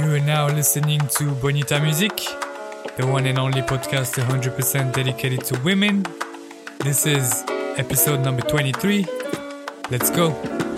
You are now listening to Bonita Music, the one and only podcast 100% dedicated to women. This is episode number 23. Let's go.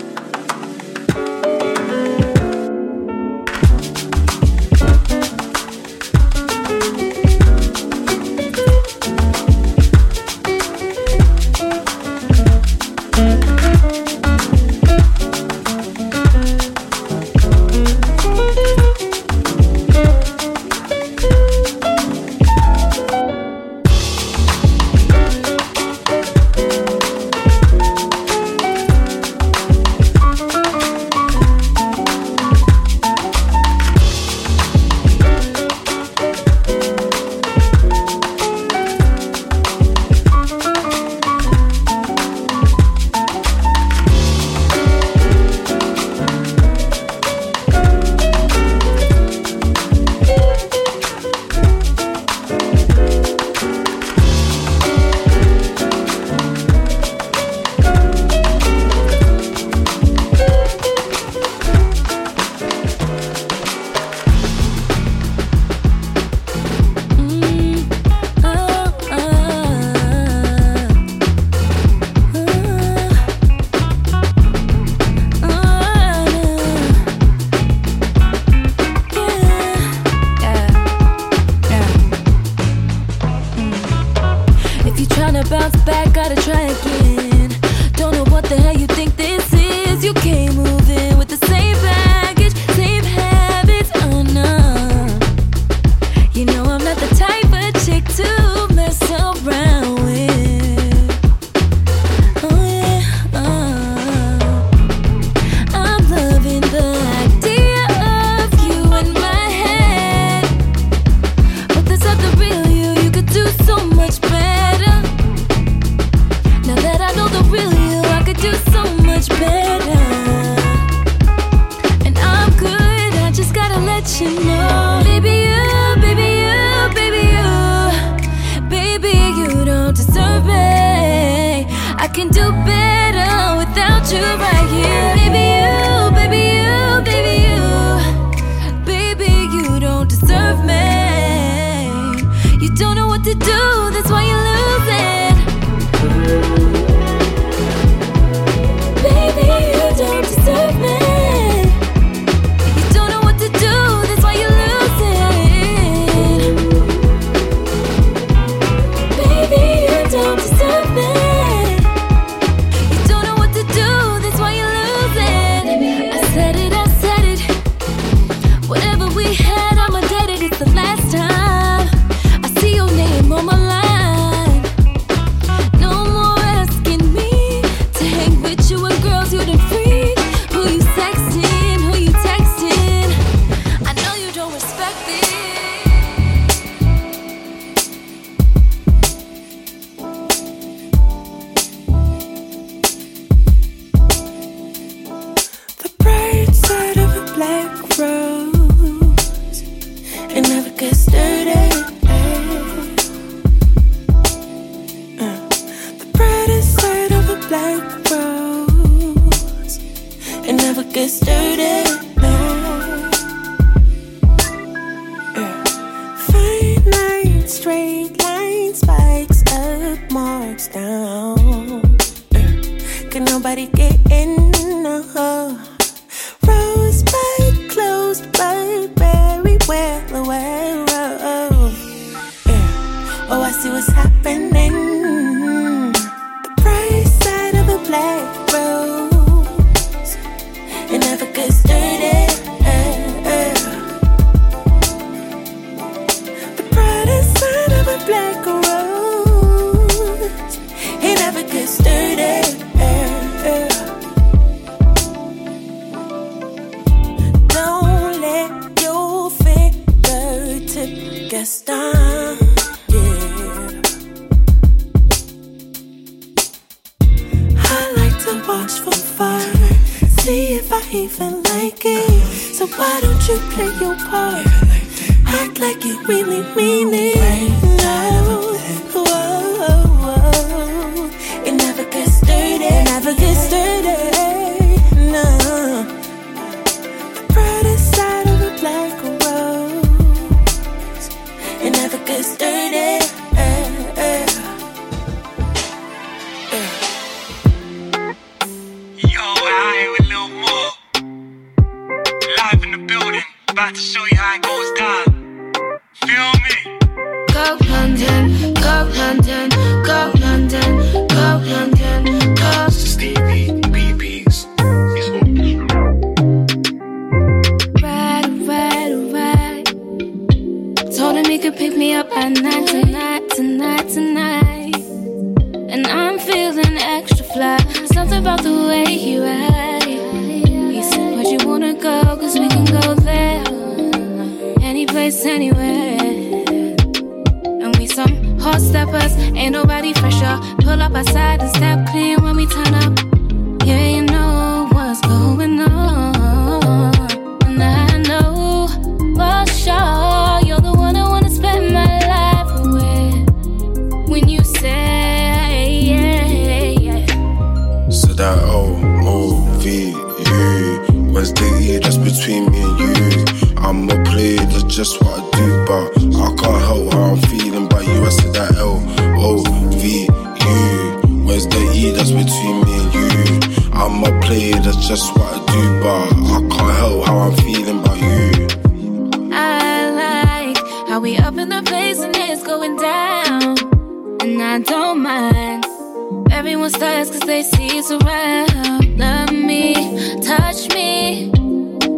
nobody gave hot steppers, ain't nobody fresher. Pull up outside and step clean when we turn up. Yeah, you know what's going on. And I know for sure you're the one I wanna spend my life with. When you say, yeah, yeah. So that O O V U Where's the E that's between me and you? I'm a player, that's just what I do, but I can't help Player, that's just what I do, but I can't help how I'm feeling about you. I like how we up in the place and it's going down. And I don't mind. Everyone stares cause they see it's around. Love me, touch me.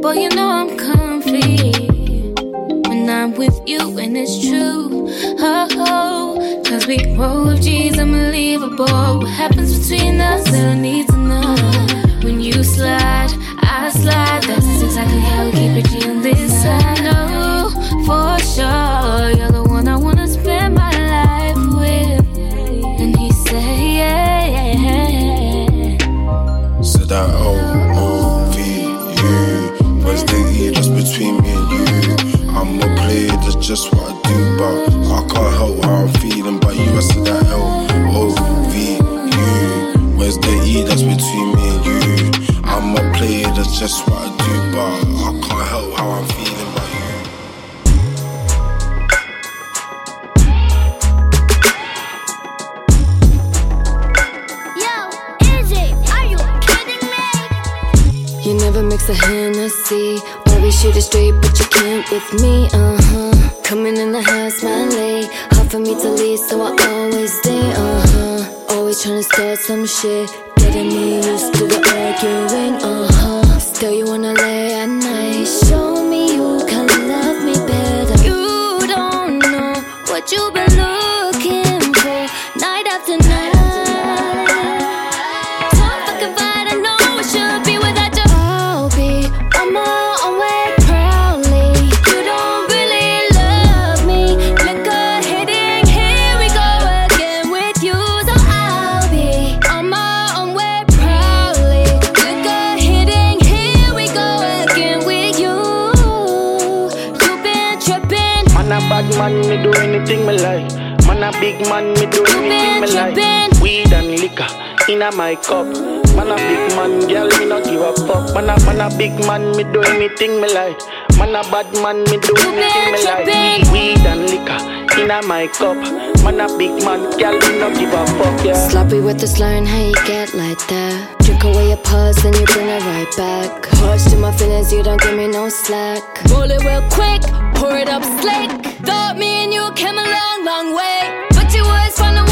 Boy, you know I'm comfy. When I'm with you and it's true. Oh, oh. Cause we roll G's unbelievable. What happens between us? I need to know. When you slide, I slide. That's exactly how we keep it on this side. No, oh, for sure. You're the one I wanna spend my life with. And he said, yeah, yeah. So that O O V U Where's the E that's between me and you? I'm a player, that's just what I do, but player, that's just what I do, but I can't help how I'm feeling by you. Yo, Izzy, are you kidding me? You never mix a Hennessy. Always shoot it straight, but you can't with me, uh huh. Coming in the house, man, late. Hard for me to leave, so I always stay, uh huh. Always trying to start some shit. Getting me used to the arguing, uh huh. Still, you wanna lay me been like. Weed and liquor inna my cup. Man a big man, girl, me not give a fuck. Man a man a big man, me do anything me like. Man a bad man, me do You anything me been like. Weed and liquor inna my cup. Man a big man, girl, me not give a fuck, yeah. Sloppy with the slurring, how you get like that? Drink away your pulse, then you bring it right back. Harsh to my feelings, you don't give me no slack. Roll it real quick, pour it up slick. Thought me and you came a long, long way. But you always found a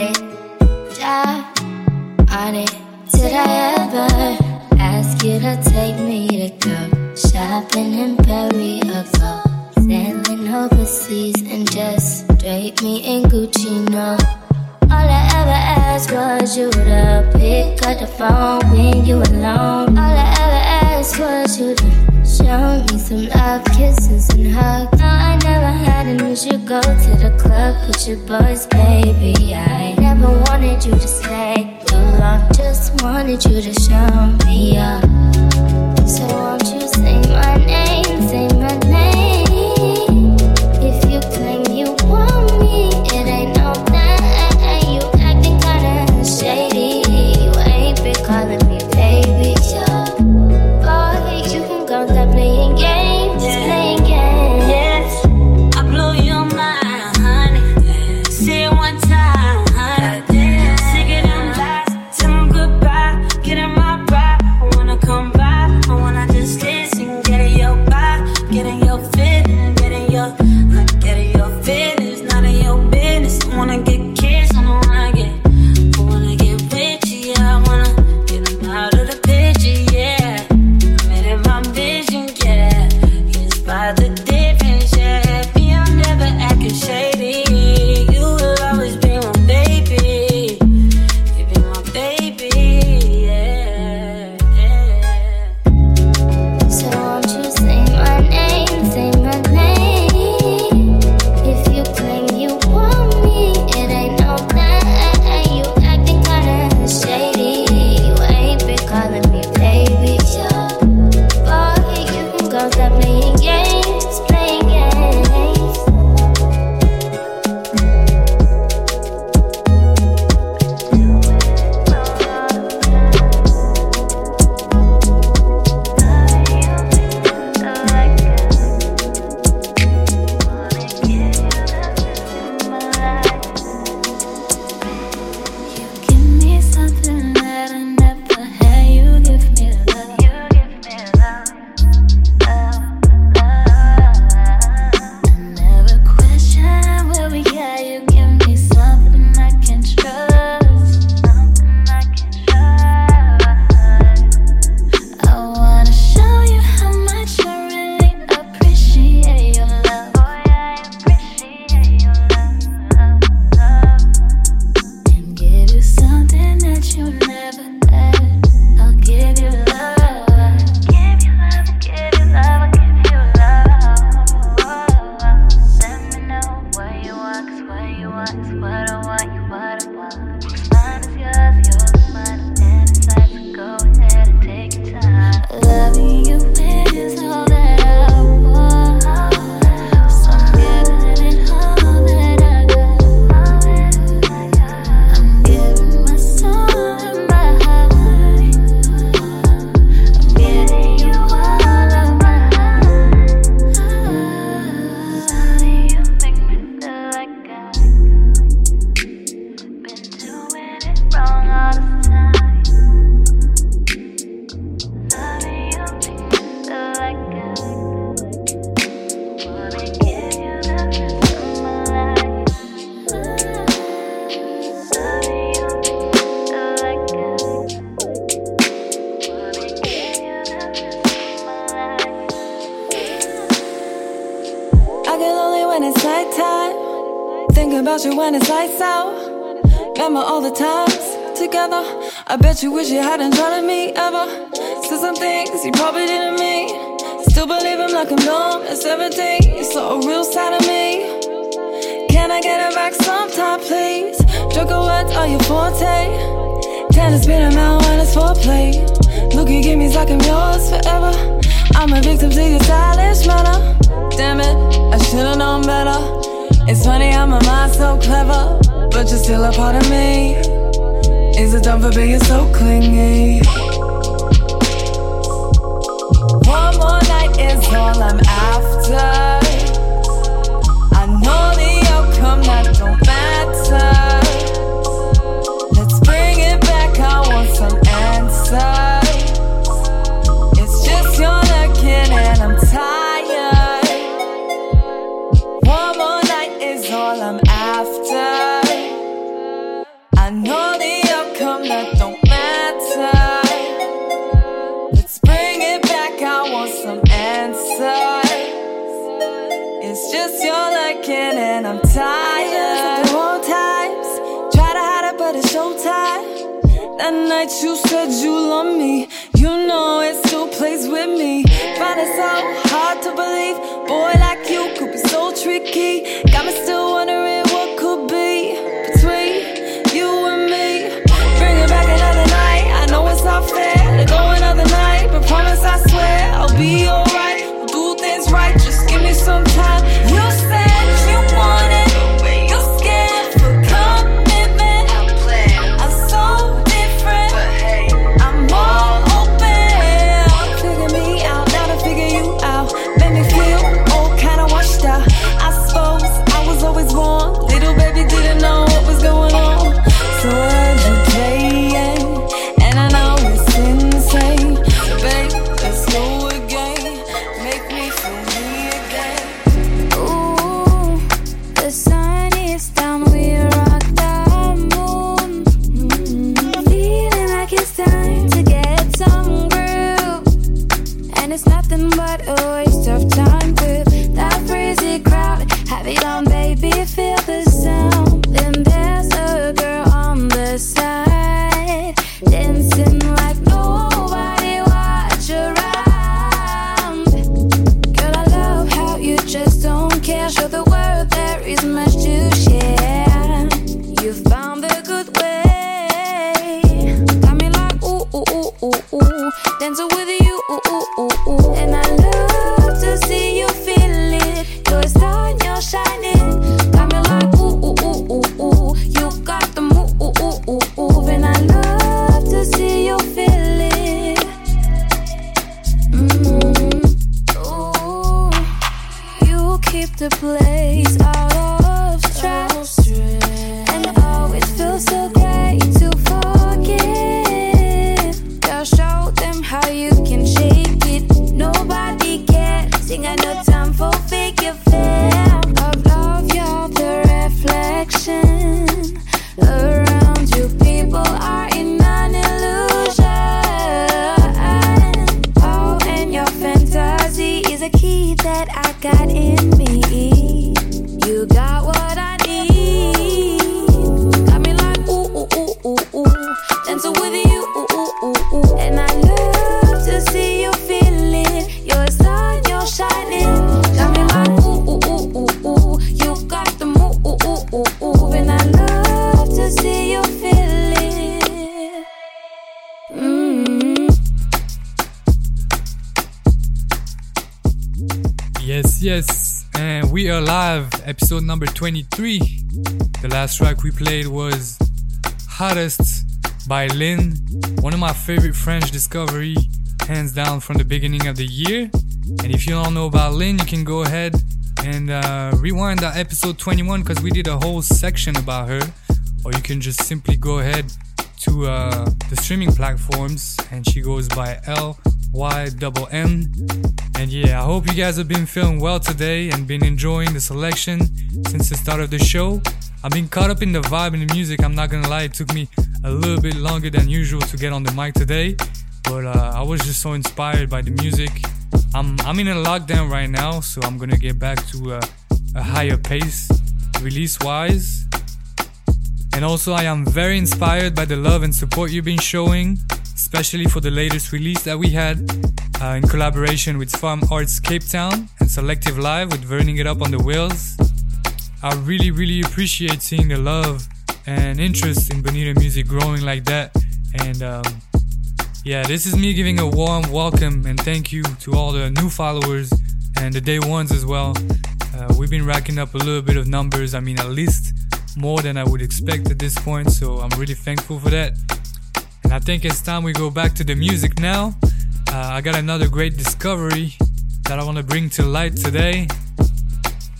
it, on it. Did I ever ask you to take me to go shopping in Paris or go sailing overseas and just drape me in Gucci? No. All I ever asked was you to pick up the phone when you alone. All I ever asked was you to show me some love, kisses and hugs. No, I never had an issue go to the club with your boys, baby. I never wanted you to stay too long, just wanted you to show me up. So won't you I get lonely when it's nighttime. Thinking about you when it's lights out. Remember all the times together. I bet you wish you hadn't trusted me ever. Said some things you probably didn't mean. Still believe him like I'm dumb at 17. You saw a real side of me. Can I get it back sometime, please? Joker words are your forte. Tennis been a man when it's foreplay. Look, you give me like I'm yours forever. I'm a victim to your stylish manner. Damn it, I should've known better. It's funny how my mind's so clever, but you're still a part of me. Is it done for being so clingy? One more night is all I'm after. I know the outcome that don't matter. Let's bring it back. I want some answers. I'm tired. One more night is all I'm after. I know the outcome that don't matter. Let's bring it back. I want some answers. It's just you're looking and I'm tired. Times, try to hide it, but it's. That night you said you love me. You know it still plays with me. Find it so hard to believe. Boy like you could be so tricky. Got me still wondering what could be between you and me. Bring it back another night. I know it's not fair to go another night, but promise I swear I'll be alright. We'll do things right. Just give me some time. You said Yes, and we are live, episode number 23. The last track we played was Hottest by Lynn, one of my favorite French discovery, hands down from the beginning of the year. And if you don't know about Lynn, you can go ahead and uh, rewind that episode 21 because we did a whole section about her. Or you can just simply go ahead to uh, the streaming platforms and she goes by L Y double M. And yeah, I hope you guys have been feeling well today and been enjoying the selection since the start of the show. I've been caught up in the vibe and the music. I'm not gonna lie, it took me a little bit longer than usual to get on the mic today, but uh, I was just so inspired by the music. I'm I'm in a lockdown right now, so I'm gonna get back to uh, a higher pace, release wise. And also, I am very inspired by the love and support you've been showing, especially for the latest release that we had uh, in collaboration with Farm Arts Cape Town and Selective Live with Burning It Up on the Wheels. I really, really appreciate seeing the love and interest in Bonita music growing like that. And um, yeah, this is me giving a warm welcome and thank you to all the new followers and the day ones as well. Uh, we've been racking up a little bit of numbers. I mean, at least more than I would expect at this point. So I'm really thankful for that. I think it's time we go back to the music now. Uh, I got another great discovery that I want to bring to light today.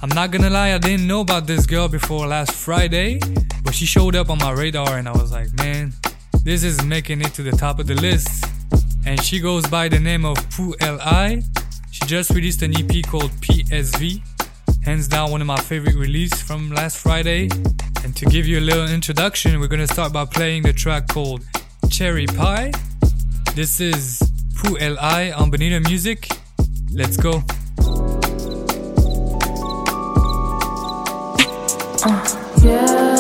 I'm not gonna lie, I didn't know about this girl before last Friday, but she showed up on my radar and I was like, man, this is making it to the top of the list. And she goes by the name of Poo Li. She just released an EP called PSV, hands down one of my favorite releases from last Friday. And to give you a little introduction, we're gonna start by playing the track called Cherry Pie. This is Poo Li on Bonita Music. Let's go. Uh, yeah,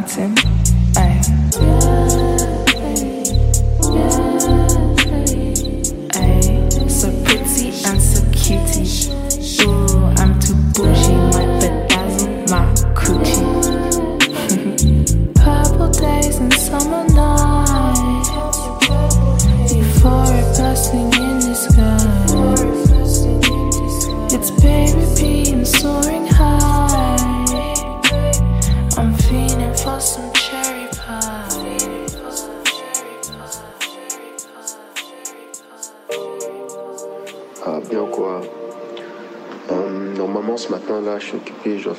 Wisconsin.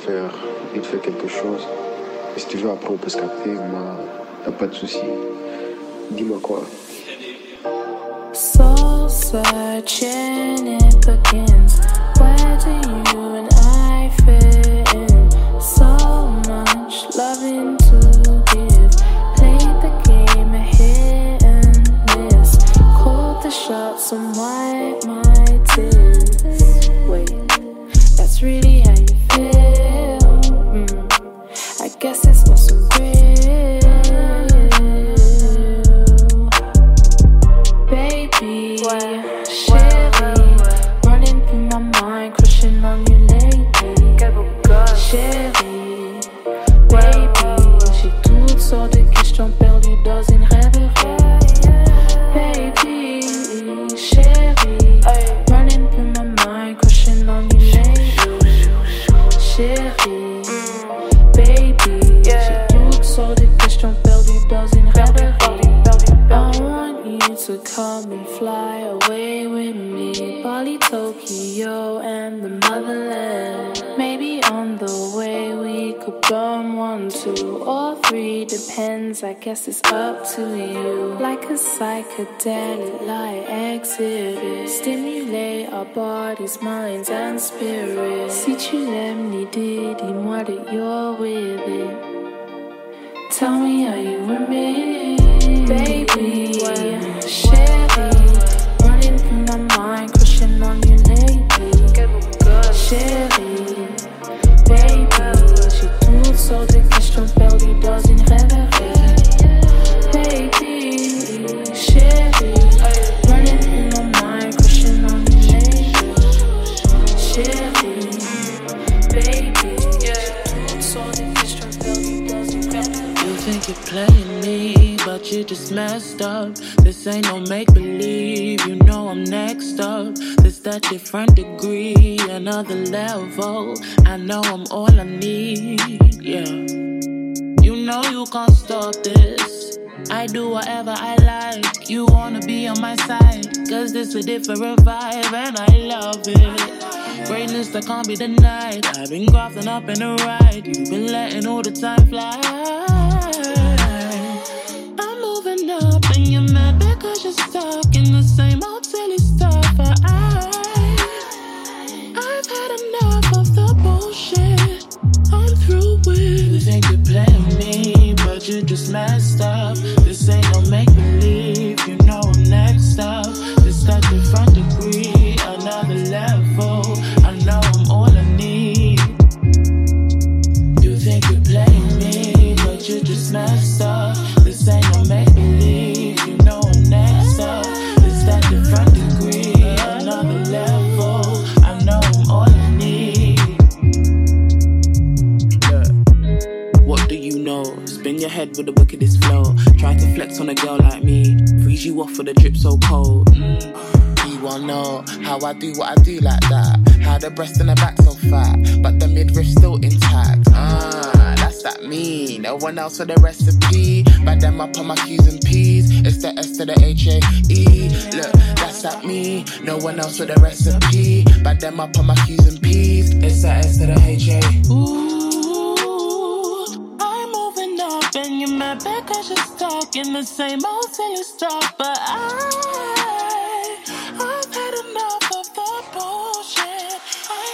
faire, vite fait quelque chose. Et si tu veux, après, on peut se capter. Moi, y pas de souci. Dis-moi quoi. Soul searching, it begins. Where do you and I fit in? So much loving to give. Play the game a hit and miss. Call the shots and wipe my tears. Wait, that's really Guess it's guess it's up to you. Like a psychedelic light exhibit, stimulate our bodies, minds, and spirits. Si tu l'aimes l'idée, dis-moi that you're with it. Tell me, are you with me, baby? Share do whatever I like. You wanna be on my side, cause this a different vibe and I love it. Greatness that can't be denied. I've been grafting up in the ride, you've been letting all the time fly. I'm moving up and you're mad because you're stuck in the same old silly stuff. I, I've had enough of the bullshit. I'm through with. You think you're playing me, but you just messed up ain't no make flex on a girl like me. Freeze you off for the drip so cold. Mm. you want know how I do what I do like that. How the breast and the back so fat, but the midriff still intact. Ah, that's that mean. No one else for the recipe. Bad them up on my Q's and P's. It's the S to the H A E. Look, that's that me. No one else for the recipe. Bad them up on my Q's and P's. It's the S to the H A. Ooh. And you're mad because in the same old silly stuff. But I, I've had enough of the bullshit. I'm.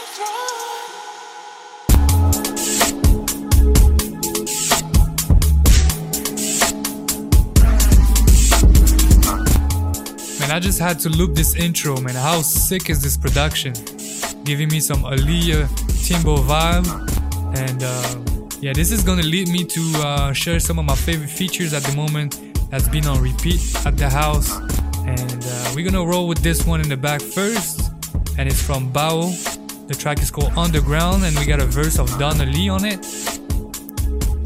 Man, I just had to loop this intro, man. How sick is this production? Giving me some Aaliyah Timbo vibe. And uh, yeah, this is gonna lead me to uh, share some of my favorite features at the moment that's been on repeat at the house. And uh, we're gonna roll with this one in the back first. And it's from Bao. The track is called Underground, and we got a verse of Donna Lee on it.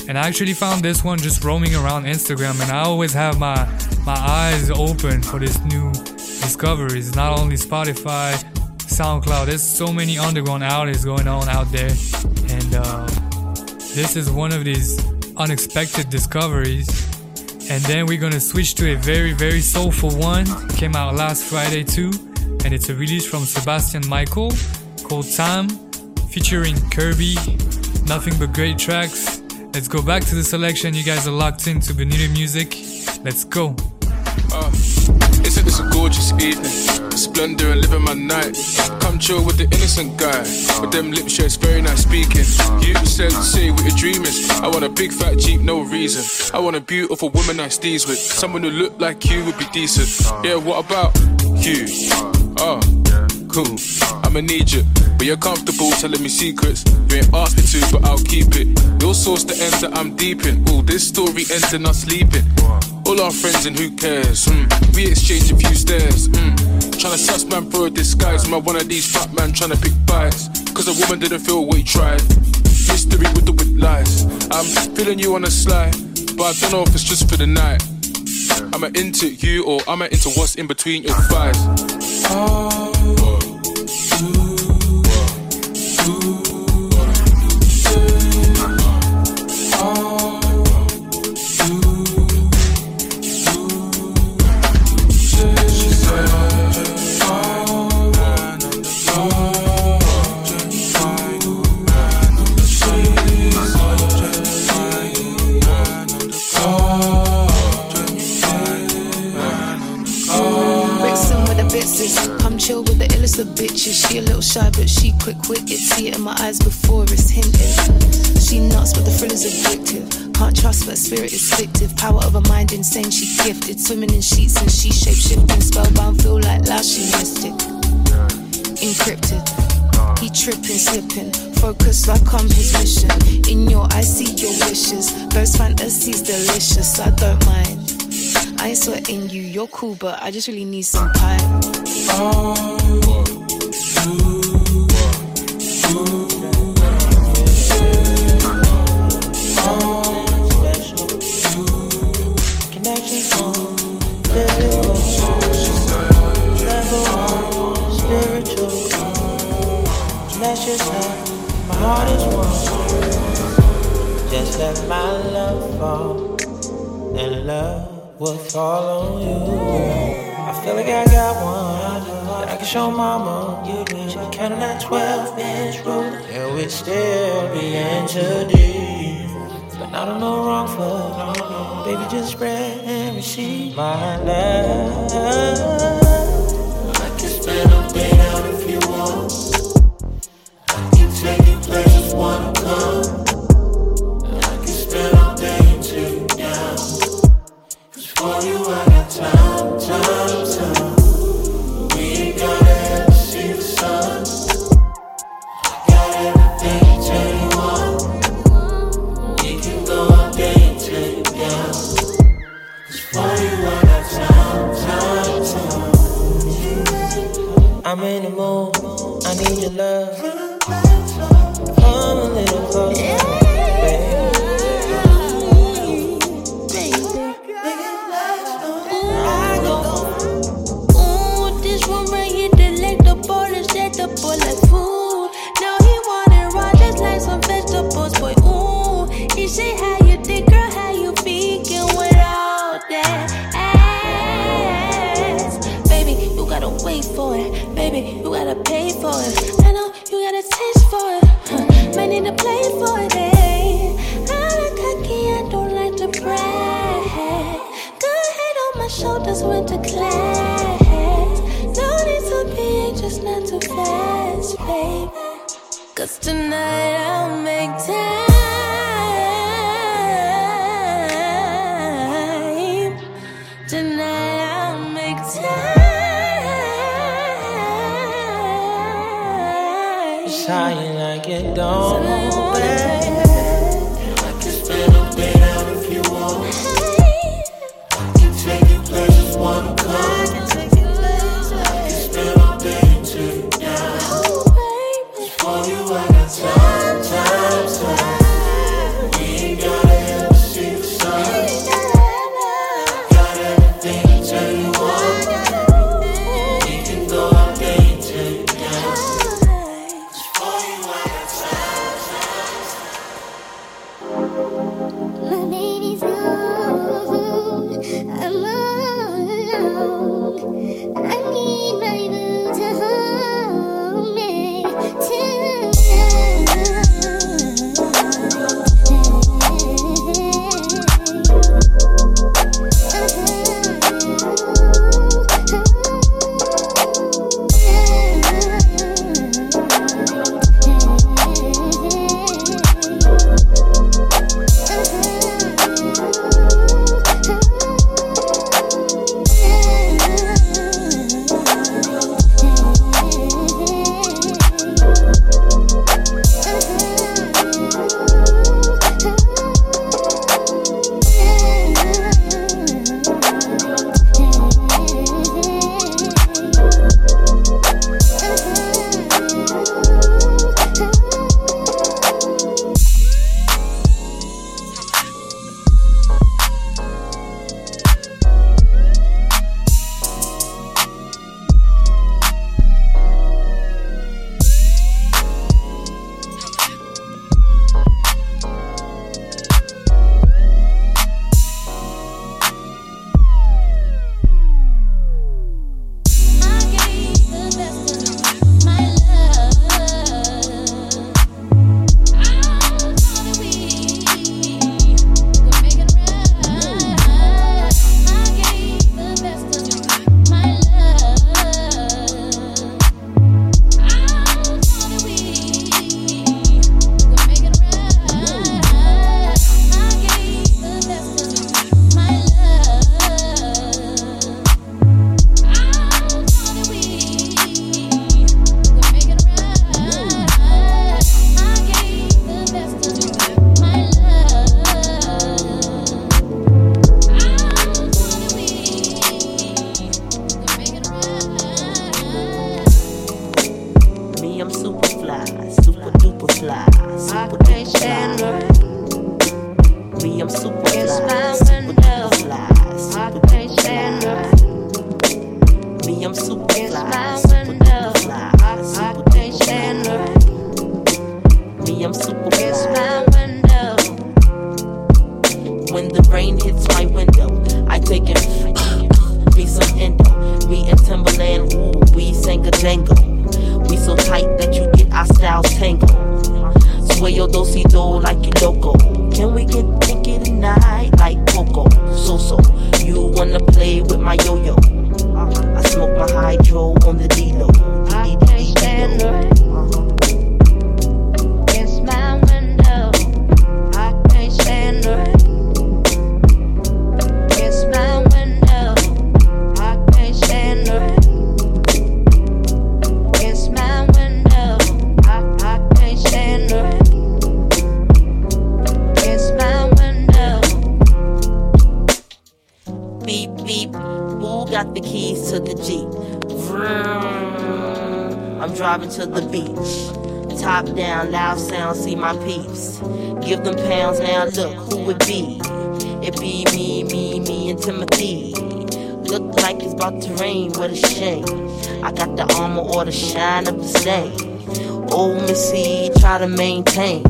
And I actually found this one just roaming around Instagram, and I always have my my eyes open for this new discoveries. Not only Spotify, SoundCloud. There's so many underground artists going on out there, and uh, this is one of these unexpected discoveries. And then we're gonna switch to a very very soulful one. Came out last Friday too, and it's a release from Sebastian Michael called Time, featuring Kirby. Nothing but great tracks. Let's go back to the selection. You guys are locked into Bonita Music. Let's go. Uh, isn't this a gorgeous evening? Splendor and living my night. Come chill with the innocent guy. With them lip shirts, very nice speaking. You said, say what your dream is. I want a big fat jeep, no reason. I want a beautiful woman I steez with. Someone who look like you would be decent. Yeah, what about you? Oh, cool. I'ma need you. But you're comfortable telling me secrets. You ain't asked me to, but I'll keep it. Your source the that I'm deep in. Ooh, this story ends in us sleeping. All our friends and who cares? Mm. We exchange a few stares. Mm. Tryna suss man for a disguise. I one of these fat man tryna pick bites? Cause a woman didn't feel what he tried. Mystery with the with lies. I'm feeling you on a slide. But I don't know if it's just for the night. Am I into you or am I into what's in between your thighs? Mixing the illest of bitches. She a little shy, but she quick witted. See it in my eyes before it's hinted. She nuts, but the thrill is addictive. Can't trust, but spirit is fictive. Power of a mind insane, she gifted. Swimming in sheets and she shape shifting. Spellbound, feel like last she it. Encrypted. He tripping, slipping. Focus like I'm his mission. In your eyes, see your wishes. Those fantasies delicious. I don't mind. I ain't sweating you, you're cool, but I just really need some. That's just let my love fall, and love will fall on you. I feel like I got one that I can show mama. You did. She counting that 12 inch ruler, and we still be deep. But not on no wrong foot. Baby, just spread and receive my love. I can spend a day out if you want. I can take you places wanna come. try to maintain.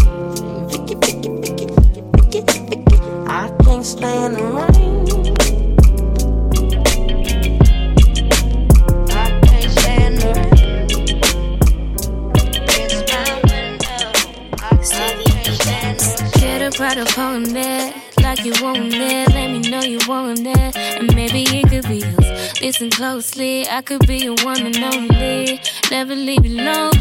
Picky, picky, picky, picky, picky, I can't stand the rain. Right up on him there, like you want him. Let me know you want him and maybe it could be. Listen closely, I could be your one and only. Never leave you lonely.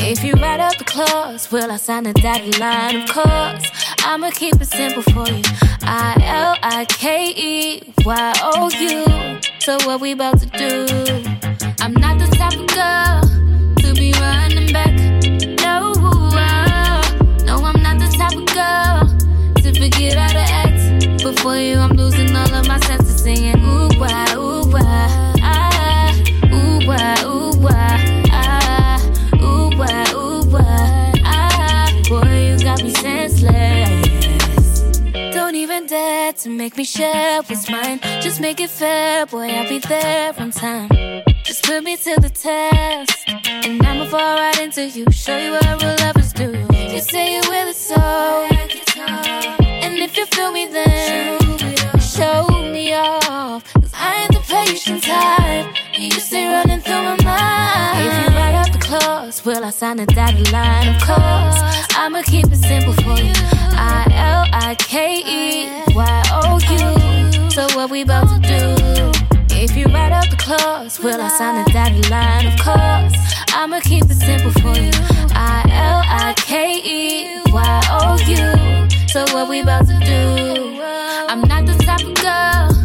If you write up the clause, will I sign a dotted line? Of course, I'ma keep it simple for you. I L I K E Y O U. So what we about to do? I'm not the type of girl to be running back. No, uh, no, I'm not the type of girl to forget how to act. Before you, I'm losing all of my senses, singing ooh wah, to make me share what's mine. Just make it fair, boy. I'll be there on time. Just put me to the test, and I'ma fall right into you. Show you what real lovers do. You say you're with it so, and if you feel me, then show me off. Cause I ain't the patient type, you stay running through my mind. If you write up the clause, will I sign a dotted line? Of course, I'ma keep it simple for you. I L I K E Y O U. So what we about to do? If you write up the clause, will I sign a dotted line? Of course, I'ma keep it simple for you. I L I K E Y O U. So what we about to do? I'm not the type of girl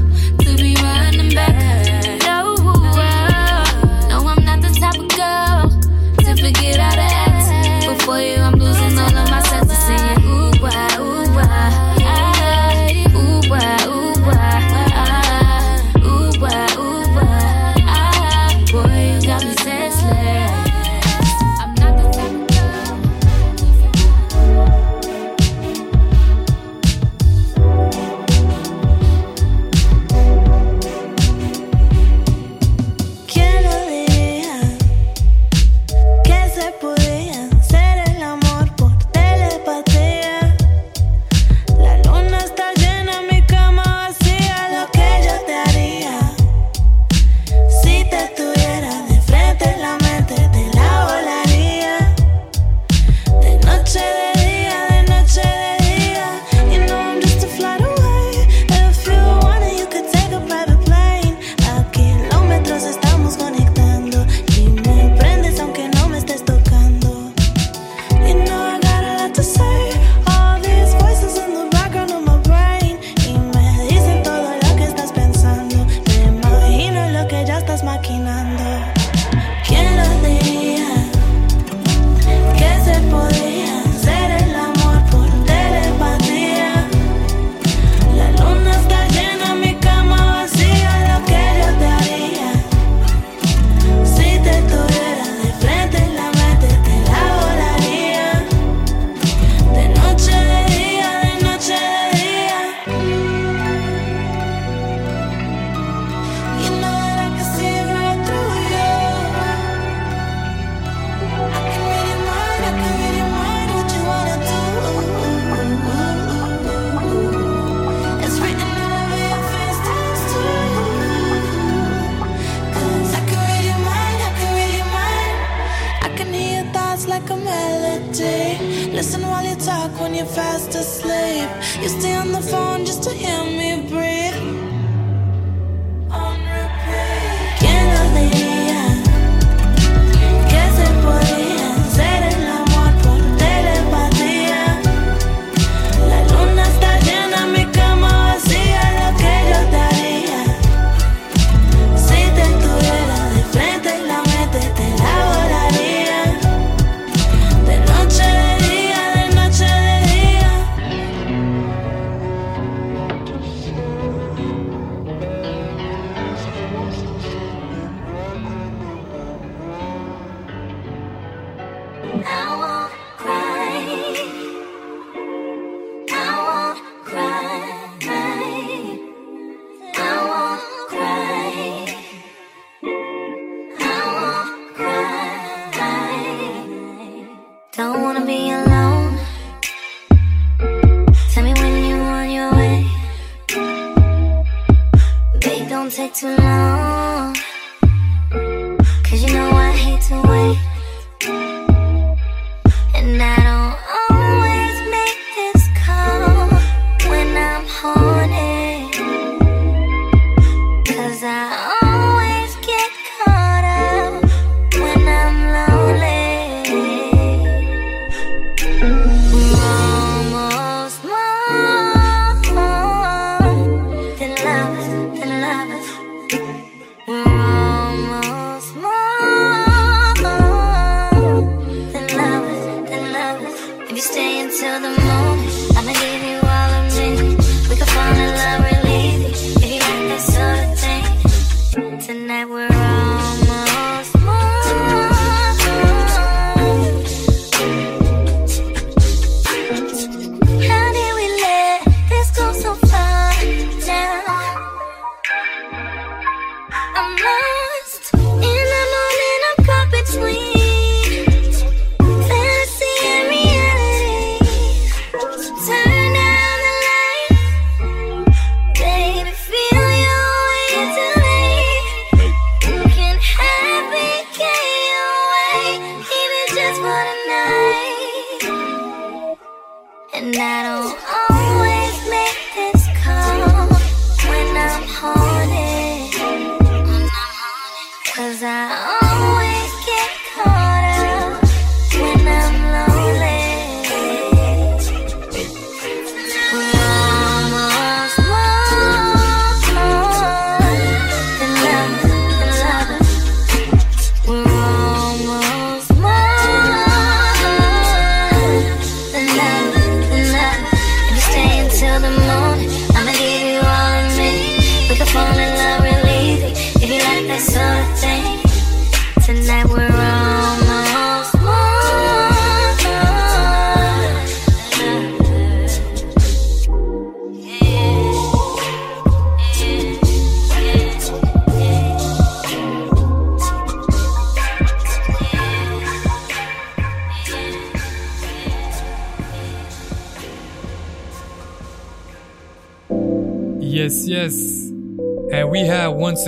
Listen while you talk when you're fast asleep. You stay on the phone just to hear me breathe.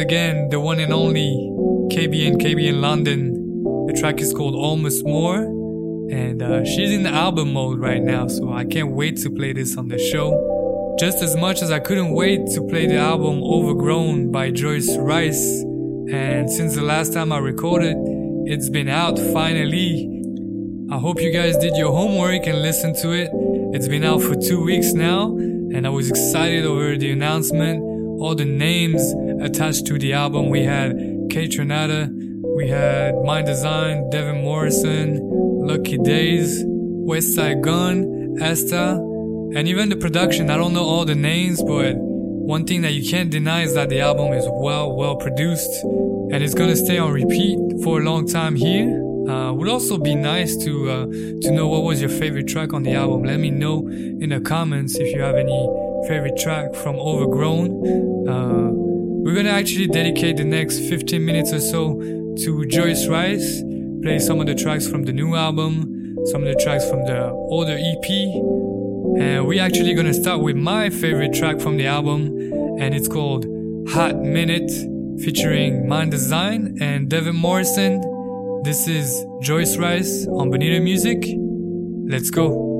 Again the one and only KBN KBN London. The track is called Almost More. And uh, she's in the album mode right now, so I can't wait to play this on the show. Just as much as I couldn't wait to play the album Overgrown by Joyce Wrice. And since the last time I recorded, it's been out finally. I hope you guys did your homework and listened to it. It's been out for two weeks now, and I was excited over the announcement. All the names attached to the album. We had Kaytranada, we had Mndsgn, Devin Morrison, Lucky Daye, West Side Gun, Esta, and even the production. I don't know all the names, but one thing that you can't deny is that the album is well, well produced, and it's gonna stay on repeat for a long time here. Uh, would also be nice to uh, to know what was your favorite track on the album. Let me know in the comments if you have any favorite track from Overgrown. Uh, we're gonna actually dedicate the next 15 minutes or so to Joyce Wrice, play some of the tracks from the new album, some of the tracks from the older EP, and we're actually gonna start with my favorite track from the album, and it's called Hot Minute, featuring Mndsgn and Devin Morrison. This is Joyce Wrice on Bonita Music. Let's go.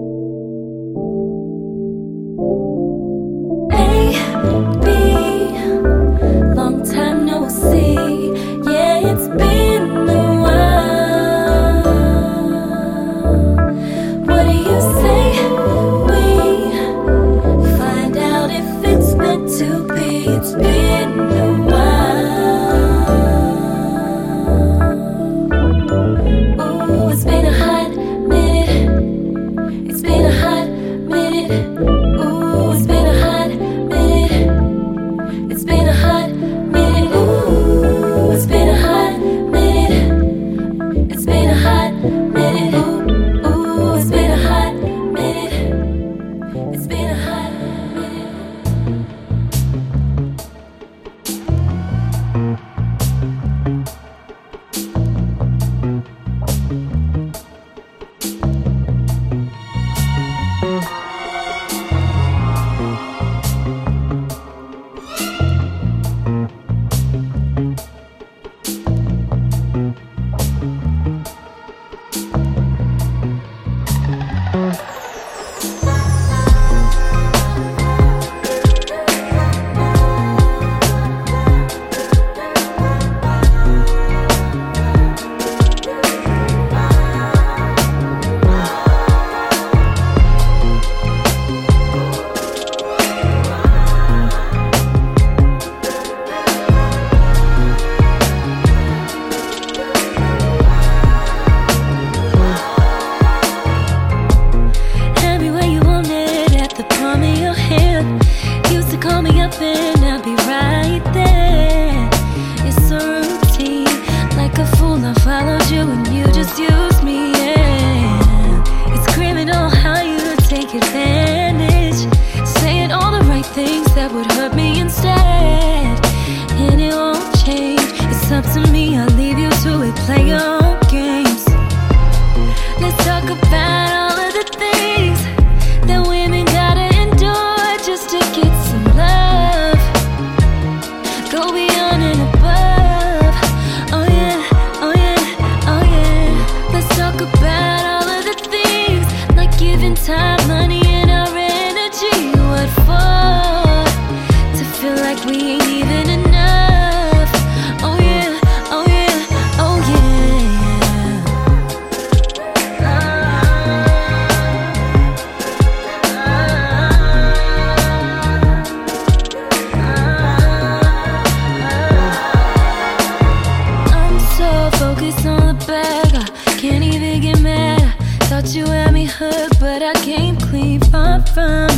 fun.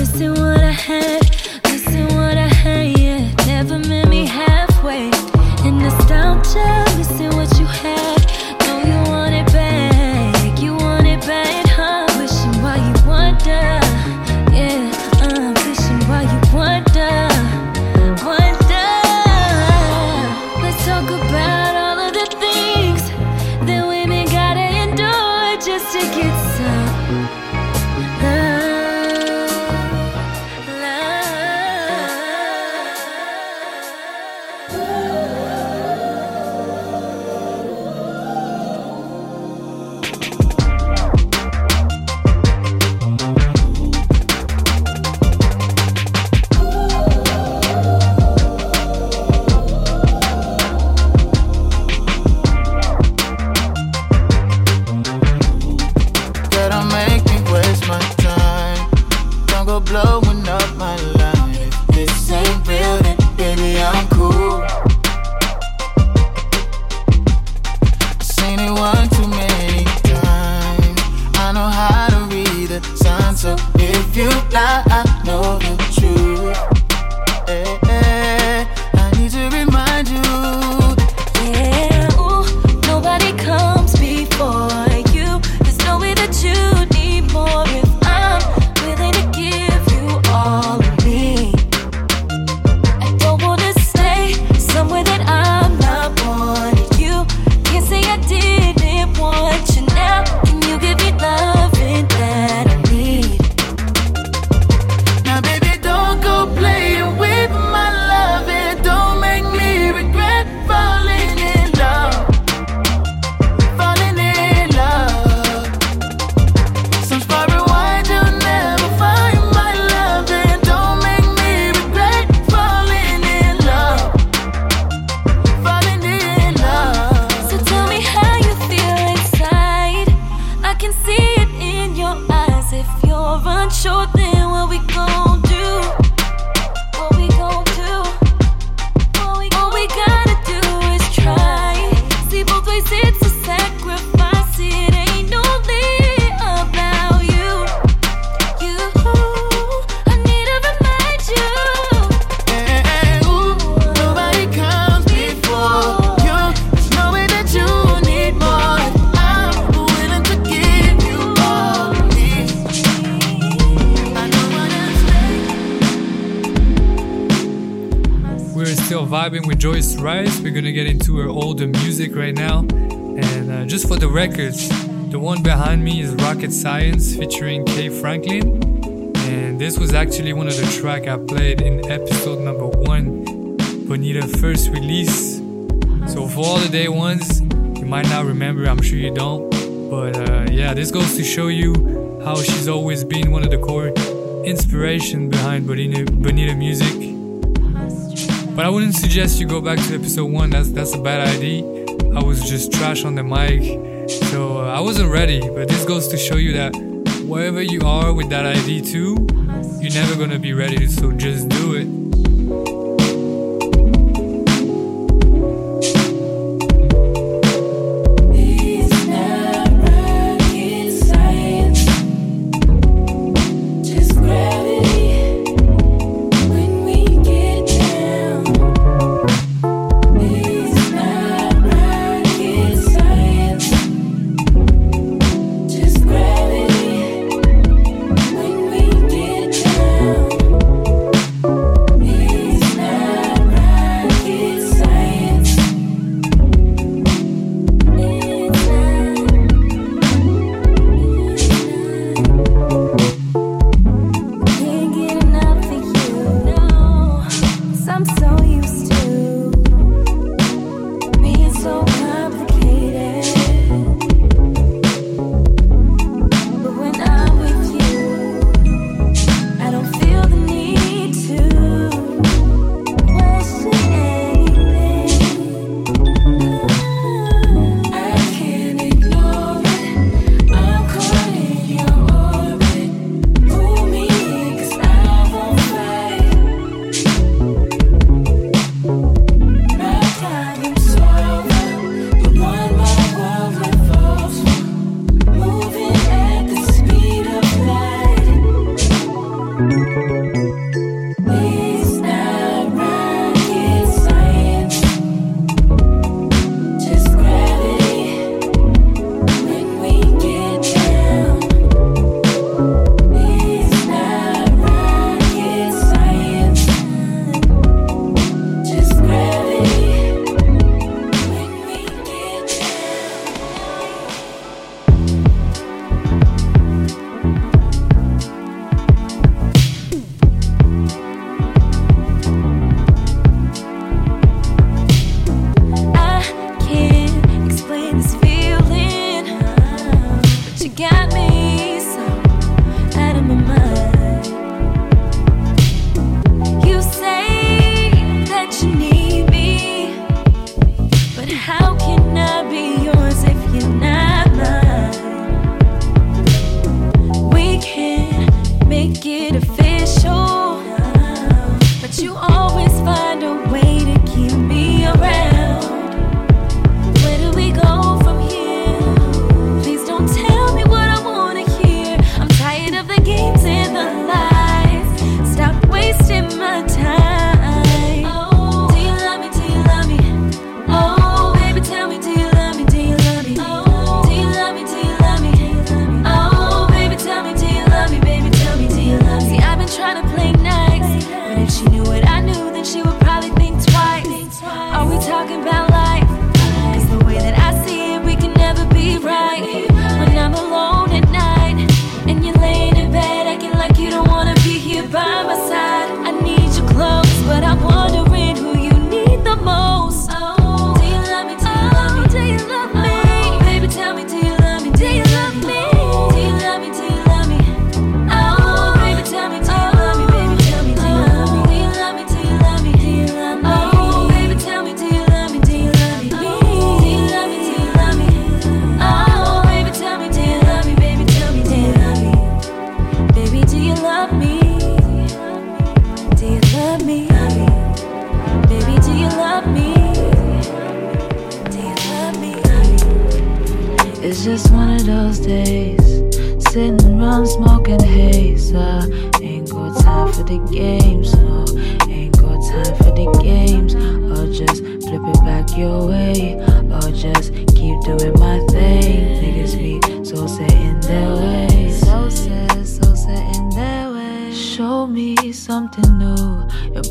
Science featuring Kay Franklin. And this was actually one of the track I played in episode number one, Bonita first release. So for all the day ones, you might not remember, I'm sure you don't. But uh, yeah, this goes to show you how she's always been one of the core inspiration behind Bonita, Bonita music. But I wouldn't suggest you go back to episode one. That's that's a bad idea. I was just trash on the mic. I wasn't ready, but this goes to show you that wherever you are with that ID too, uh-huh. you're never gonna be ready, so just do it.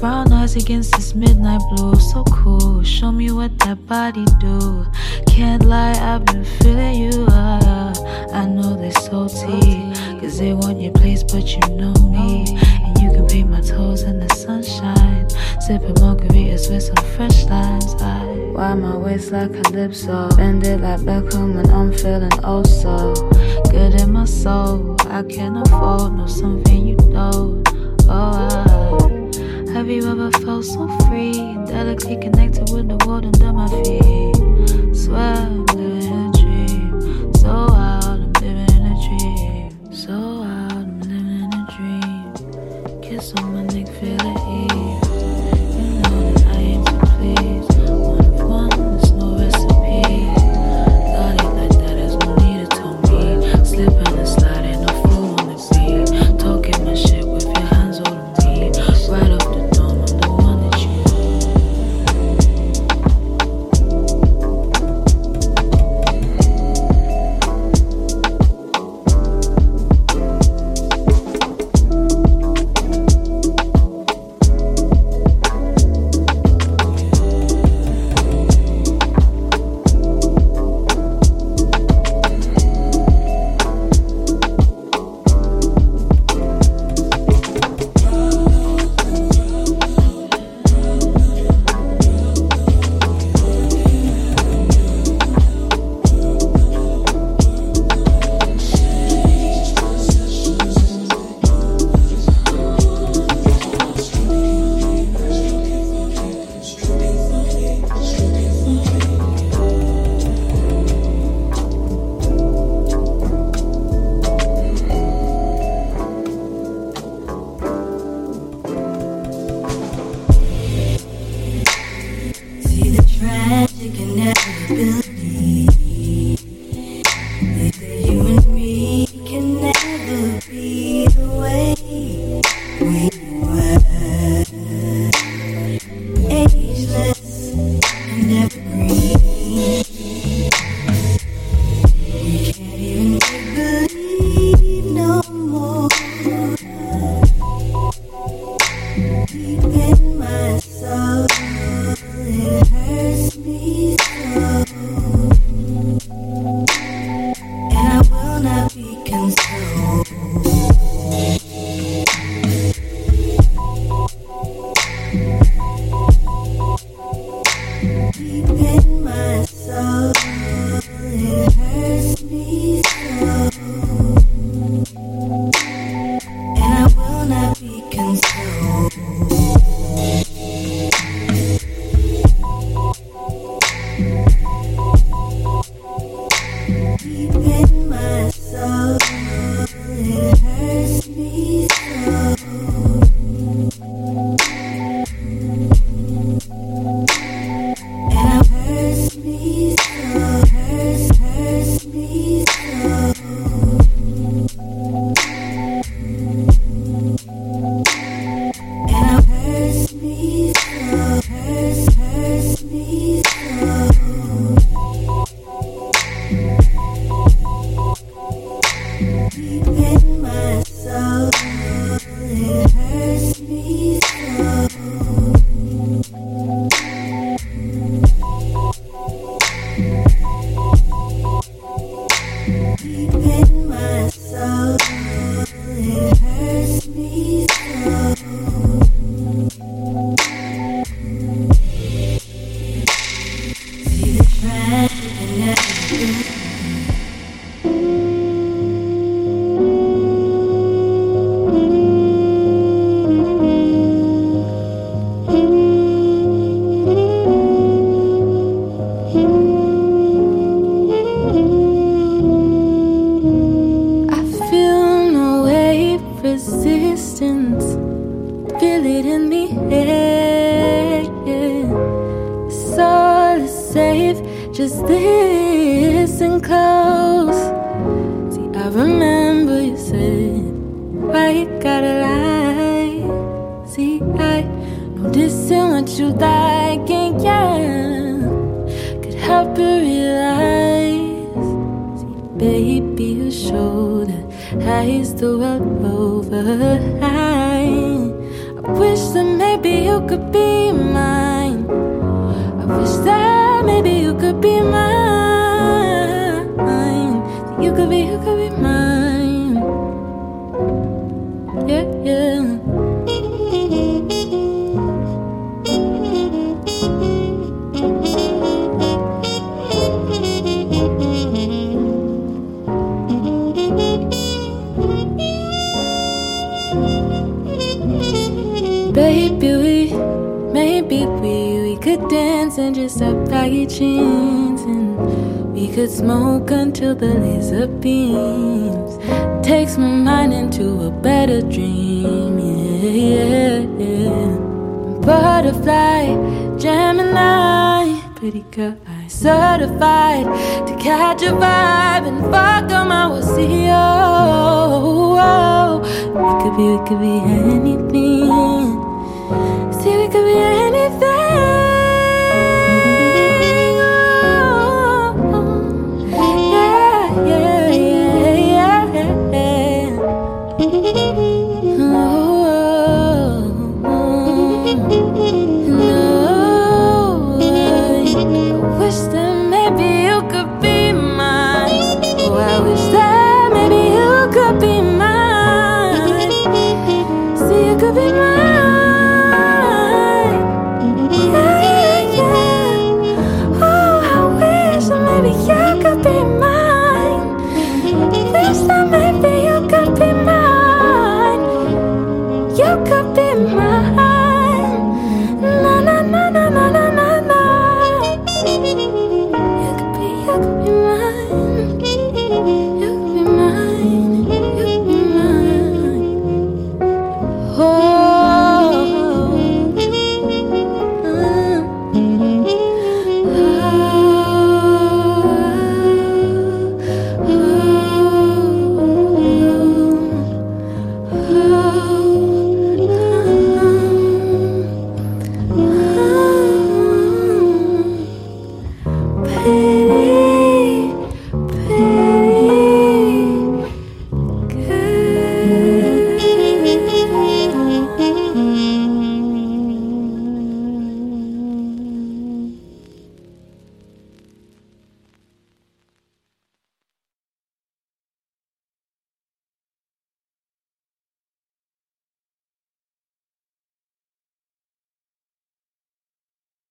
brown eyes against this midnight blue. So cool, show me what that body do. Can't lie, I've been feeling you. I, I know they salty, cause they want your place, but you know me. And you can paint my toes in the sunshine. Sipping margaritas with some fresh lines. I why my waist like calypso, bend it like Beckham when I'm feeling oh so good in my soul. I can't afford no something you don't. Oh. I heavy rubber felt so free, delicately connected with the world under my feet. Swear. I certified to catch a vibe and fuck them? I will see you. It could be, we could be anything. See, we could be anything.